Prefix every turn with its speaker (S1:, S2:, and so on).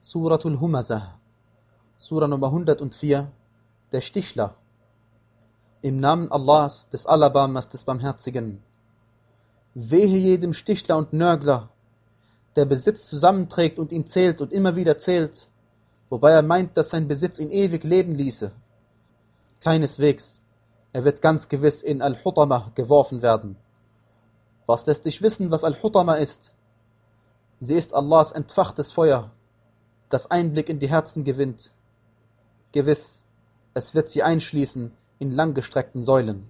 S1: Suratul Humazah, Surah Nummer 104, der Stichler. Im Namen Allahs, des Alabamas, des Barmherzigen. Wehe jedem Stichler und Nörgler, der Besitz zusammenträgt und ihn zählt und immer wieder zählt, wobei er meint, dass sein Besitz ihn ewig leben ließe. Keineswegs, er wird ganz gewiss in Al-Hutama geworfen werden. Was lässt dich wissen, was Al-Hutama ist? Sie ist Allahs entfachtes Feuer, das Einblick in die Herzen gewinnt. Gewiss, es wird sie einschließen in langgestreckten Säulen.